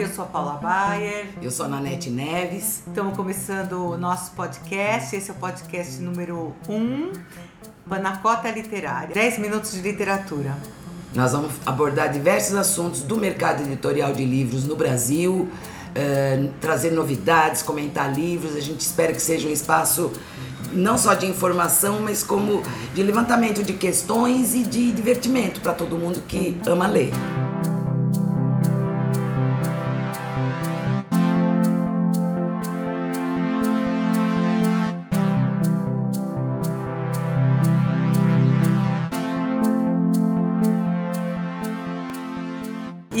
Eu sou a Paula Bayer. Eu sou a Nanete Neves. Estamos começando o nosso podcast. Esse é o podcast número 1, um, Panacota Literária. 10 minutos de literatura. Nós vamos abordar diversos assuntos do mercado editorial de livros no Brasil, eh, trazer novidades, comentar livros. A gente espera que seja um espaço não só de informação, mas como de levantamento de questões e de divertimento para todo mundo que ama ler.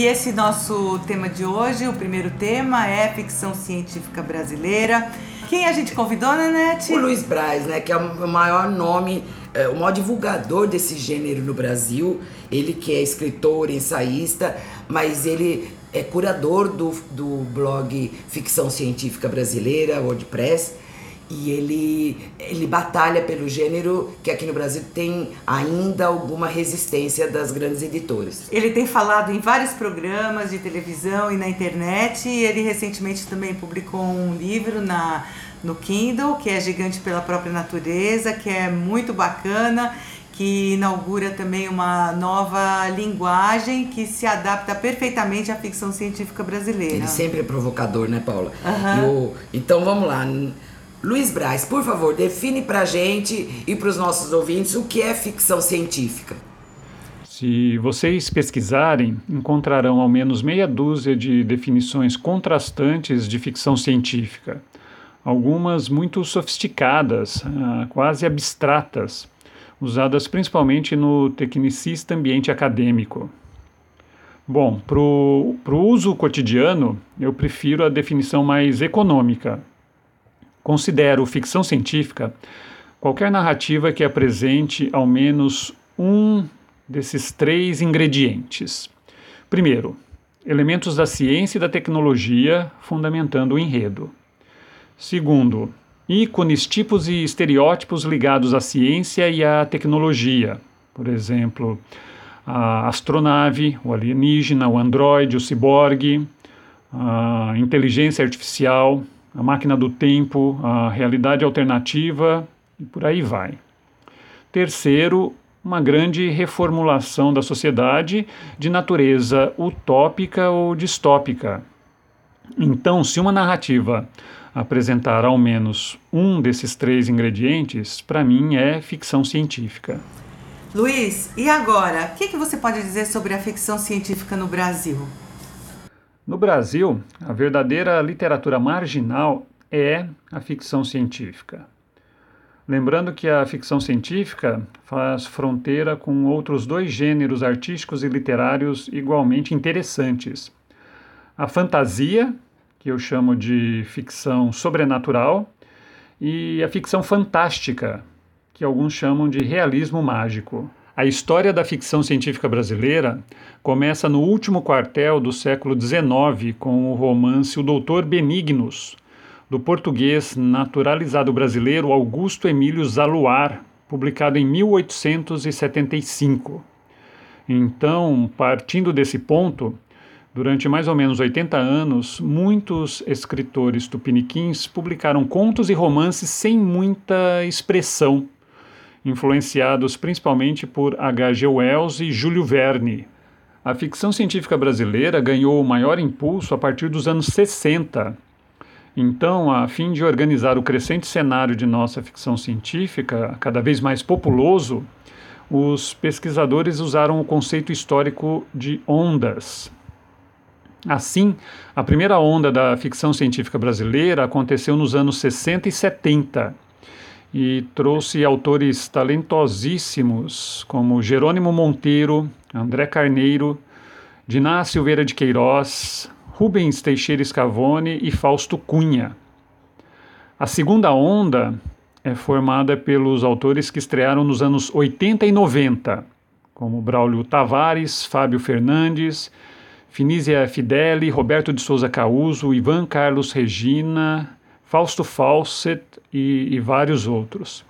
E esse nosso tema de hoje, o primeiro tema é ficção científica brasileira. Quem a gente convidou, Nanete? O Luiz Braz, né, que é o maior nome, é, o maior divulgador desse gênero no Brasil. Ele que é escritor, ensaísta, mas ele é curador do, do blog Ficção Científica Brasileira, WordPress e ele, ele batalha pelo gênero que aqui no Brasil tem ainda alguma resistência das grandes editoras. Ele tem falado em vários programas de televisão e na internet. E ele recentemente também publicou um livro na, no Kindle, que é Gigante pela Própria Natureza, que é muito bacana que inaugura também uma nova linguagem que se adapta perfeitamente à ficção científica brasileira. Ele sempre é provocador, né, Paula? Uhum. então vamos lá. Luiz Braz, por favor, define pra gente e para os nossos ouvintes o que é ficção científica. Se vocês pesquisarem, encontrarão ao menos meia dúzia de definições contrastantes de ficção científica, algumas muito sofisticadas, ah, quase abstratas, usadas principalmente no tecnicista ambiente acadêmico. Bom, para o uso cotidiano, eu prefiro a definição mais econômica, Considero ficção científica qualquer narrativa que apresente ao menos um desses três ingredientes. Primeiro, elementos da ciência e da tecnologia fundamentando o enredo. Segundo, ícones, tipos e estereótipos ligados à ciência e à tecnologia. Por exemplo, a astronave, o alienígena, o androide, o ciborgue, a inteligência artificial, a máquina do tempo, a realidade alternativa e por aí vai. Terceiro, uma grande reformulação da sociedade de natureza utópica ou distópica. Então, se uma narrativa apresentar ao menos um desses três ingredientes, para mim é ficção científica. Luiz, e agora? O que, que você pode dizer sobre a ficção científica no Brasil? No Brasil, a verdadeira literatura marginal é a ficção científica. Lembrando que a ficção científica faz fronteira com outros dois gêneros artísticos e literários igualmente interessantes: a fantasia, que eu chamo de ficção sobrenatural, e a ficção fantástica, que alguns chamam de realismo mágico. A história da ficção científica brasileira começa no último quartel do século XIX com o romance O Doutor Benignos, do português naturalizado brasileiro Augusto Emílio Zaluar, publicado em 1875. Então, partindo desse ponto, durante mais ou menos 80 anos, muitos escritores tupiniquins publicaram contos e romances sem muita expressão influenciados principalmente por H.G. Wells e Júlio Verne. A ficção científica brasileira ganhou o maior impulso a partir dos anos 60. Então, a fim de organizar o crescente cenário de nossa ficção científica, cada vez mais populoso, os pesquisadores usaram o conceito histórico de ondas. Assim, a primeira onda da ficção científica brasileira aconteceu nos anos 60 e 70 e trouxe autores talentosíssimos como Jerônimo Monteiro, André Carneiro, Diná Silveira de Queiroz, Rubens Teixeira Scavone e Fausto Cunha. A segunda onda é formada pelos autores que estrearam nos anos 80 e 90, como Braulio Tavares, Fábio Fernandes, Finísia Fideli, Roberto de Souza Causo, Ivan Carlos Regina, Fausto Fawcett e, e vários outros.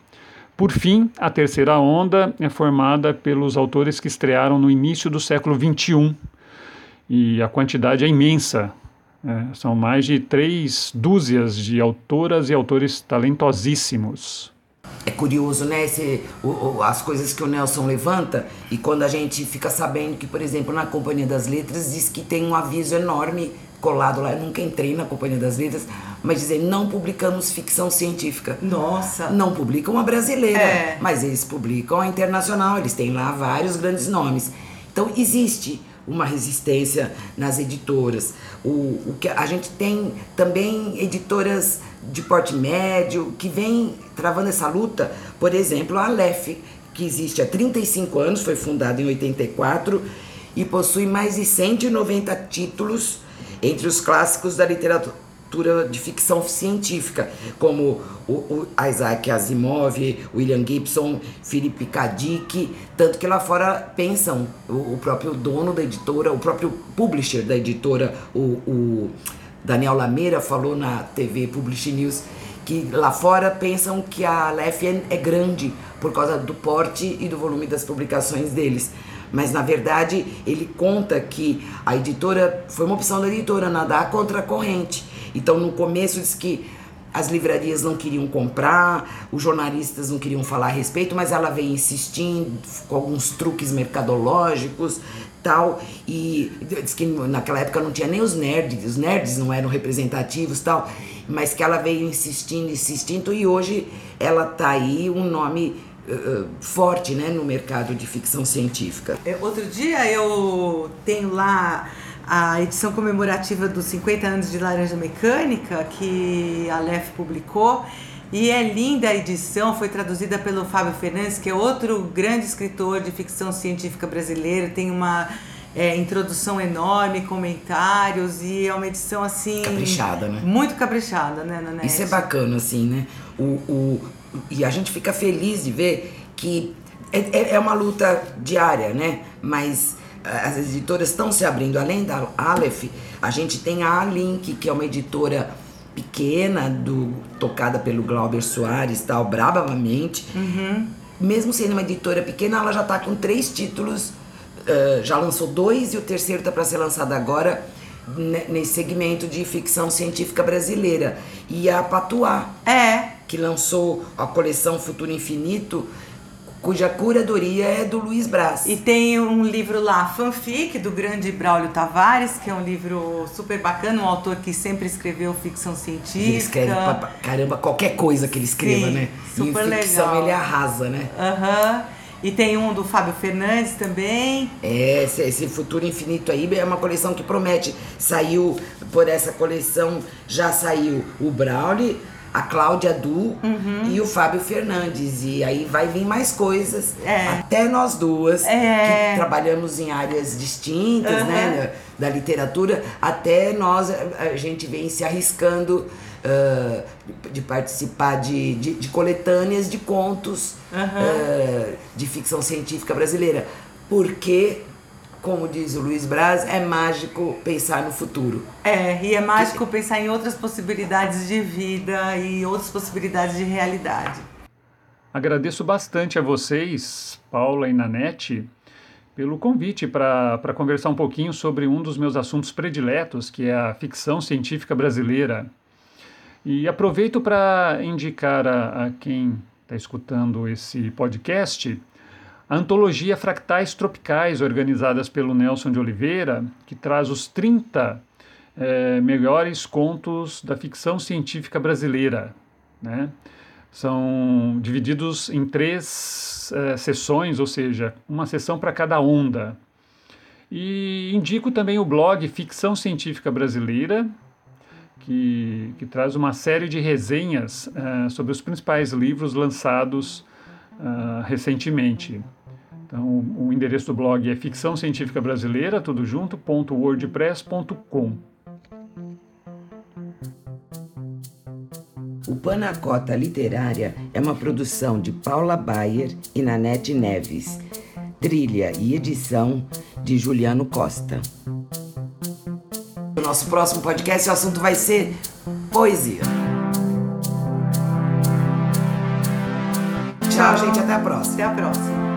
Por fim, a terceira onda é formada pelos autores que estrearam no início do século XXI, e a quantidade é imensa, É, são mais de três dúzias de autoras e autores talentosíssimos. É curioso, né? Esse, o, o, as coisas que o Nelson levanta e quando a gente fica sabendo que, por exemplo, na Companhia das Letras diz que tem um aviso enorme colado lá. Eu nunca entrei na Companhia das Letras, mas dizem não publicamos ficção científica. Nossa! Não publicam a brasileira, É. mas eles publicam a internacional. Eles têm lá vários grandes nomes. Então existe uma resistência nas editoras. O, o que a gente tem também editoras de porte médio que vem travando essa luta. Por exemplo, a Aleph, que existe há 35 anos, foi fundada em 84 e possui mais de 190 títulos entre os clássicos da literatura de ficção científica, como o, o Isaac Asimov, William Gibson, Philip K. Dick, tanto que lá fora pensam, o, o próprio dono da editora, o próprio publisher da editora, o, o Daniel Lameira falou na TV Publish News que lá fora pensam que a é, é grande por causa do porte e do volume das publicações deles. Mas na verdade ele conta que a editora foi uma opção da editora nadar contra a corrente. Então no começo diz que as livrarias não queriam comprar, os jornalistas não queriam falar a respeito, mas ela veio insistindo com alguns truques mercadológicos, tal, e diz que naquela época não tinha nem os nerds, os nerds não eram representativos, tal, mas que ela veio insistindo, insistindo, e hoje ela tá aí um nome uh, forte, né, no mercado de ficção científica. É, Outro dia eu tenho lá a edição comemorativa dos 50 anos de Laranja Mecânica, que a Aleph publicou. E é linda a edição, foi traduzida pelo Fábio Fernandes, que é outro grande escritor de ficção científica brasileiro. Tem uma é, introdução enorme, comentários, e é uma edição assim. Caprichada, né? Muito caprichada, né, Nanete? Isso é bacana, assim, né? O, o, e a gente fica feliz de ver que é, é- é uma luta diária, né? Mas ah, as editoras estão se abrindo. Além da Aleph, a gente tem a Alink, que é uma editora pequena, do, tocada pelo Glauber Soares, tal, bravamente. Mesmo sendo uma editora pequena, ela já está com três títulos. ah, já lançou dois e o terceiro está para ser lançado agora ne- nesse segmento de ficção científica brasileira. E a Patuá, É, que lançou a coleção Futuro Infinito, cuja curadoria é do Luiz Braz. E tem um livro lá, Fanfic, do grande Braulio Tavares, que é um livro super bacana, um autor que sempre escreveu ficção científica. Ele escreve pra caramba qualquer coisa que ele escreva, Sim, né? super em ficção legal. ele arrasa, né? Aham. E tem um do Fábio Fernandes também. É, esse, esse Futuro Infinito aí é uma coleção que promete. Saiu por essa coleção, já saiu o Brauli, a Cláudia Du Uhum. e o Fábio Fernandes. E aí vai vir mais coisas. É. Até nós duas, É. que trabalhamos em áreas distintas, Aham. né? Da, literatura, até nós a, gente vem se arriscando. ah, de participar de, de, de coletâneas de contos Aham. ah, de ficção científica brasileira. Porque, como diz o Luiz Braz, é mágico pensar no futuro. É, e é mágico pensar em outras possibilidades de vida e outras possibilidades de realidade. Agradeço bastante a vocês, Paula e Nanete, pelo convite para conversar um pouquinho sobre um dos meus assuntos prediletos, que é a ficção científica brasileira. E aproveito para indicar a, a quem está escutando esse podcast a antologia Fractais Tropicais, organizadas pelo Nelson de Oliveira, que traz os 30 eh, melhores contos da ficção científica brasileira. Né? São divididos em três eh, sessões, ou seja, uma sessão para cada onda. E indico também o blog Ficção Científica Brasileira, que, que traz uma série de resenhas eh, sobre os principais livros lançados ah, recentemente. Então, o endereço do blog é ficção científica brasileira, tudo junto, ponto wordpress.com. O Panacota Literária é uma produção de Paula Bayer e Nanete Neves. Trilha e edição de Juliano Costa. O nosso próximo podcast, o assunto vai ser poesia. Tchau, gente. Até a próxima. Até a próxima.